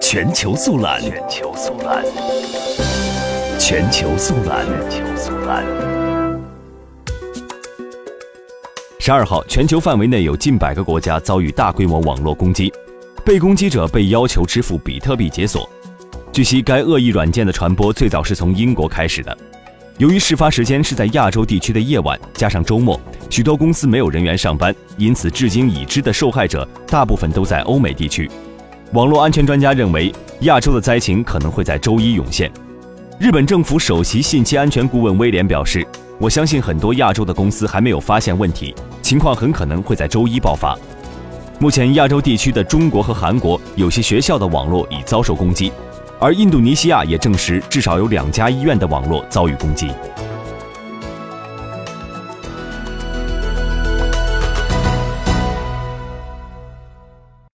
全球速览，全球速览，全球速览，全球速览。十二号，全球范围内有近百个国家遭遇大规模网络攻击，被攻击者被要求支付比特币解锁。据悉，该恶意软件的传播最早是从英国开始的。由于事发时间是在亚洲地区的夜晚，加上周末，许多公司没有人员上班，因此至今已知的受害者大部分都在欧美地区。网络安全专家认为，亚洲的灾情可能会在周一涌现。日本政府首席信息安全顾问威廉表示：“我相信很多亚洲的公司还没有发现问题，情况很可能会在周一爆发。”目前，亚洲地区的中国和韩国有些学校的网络已遭受攻击。而印度尼西亚也证实，至少有两家医院的网络遭遇攻击。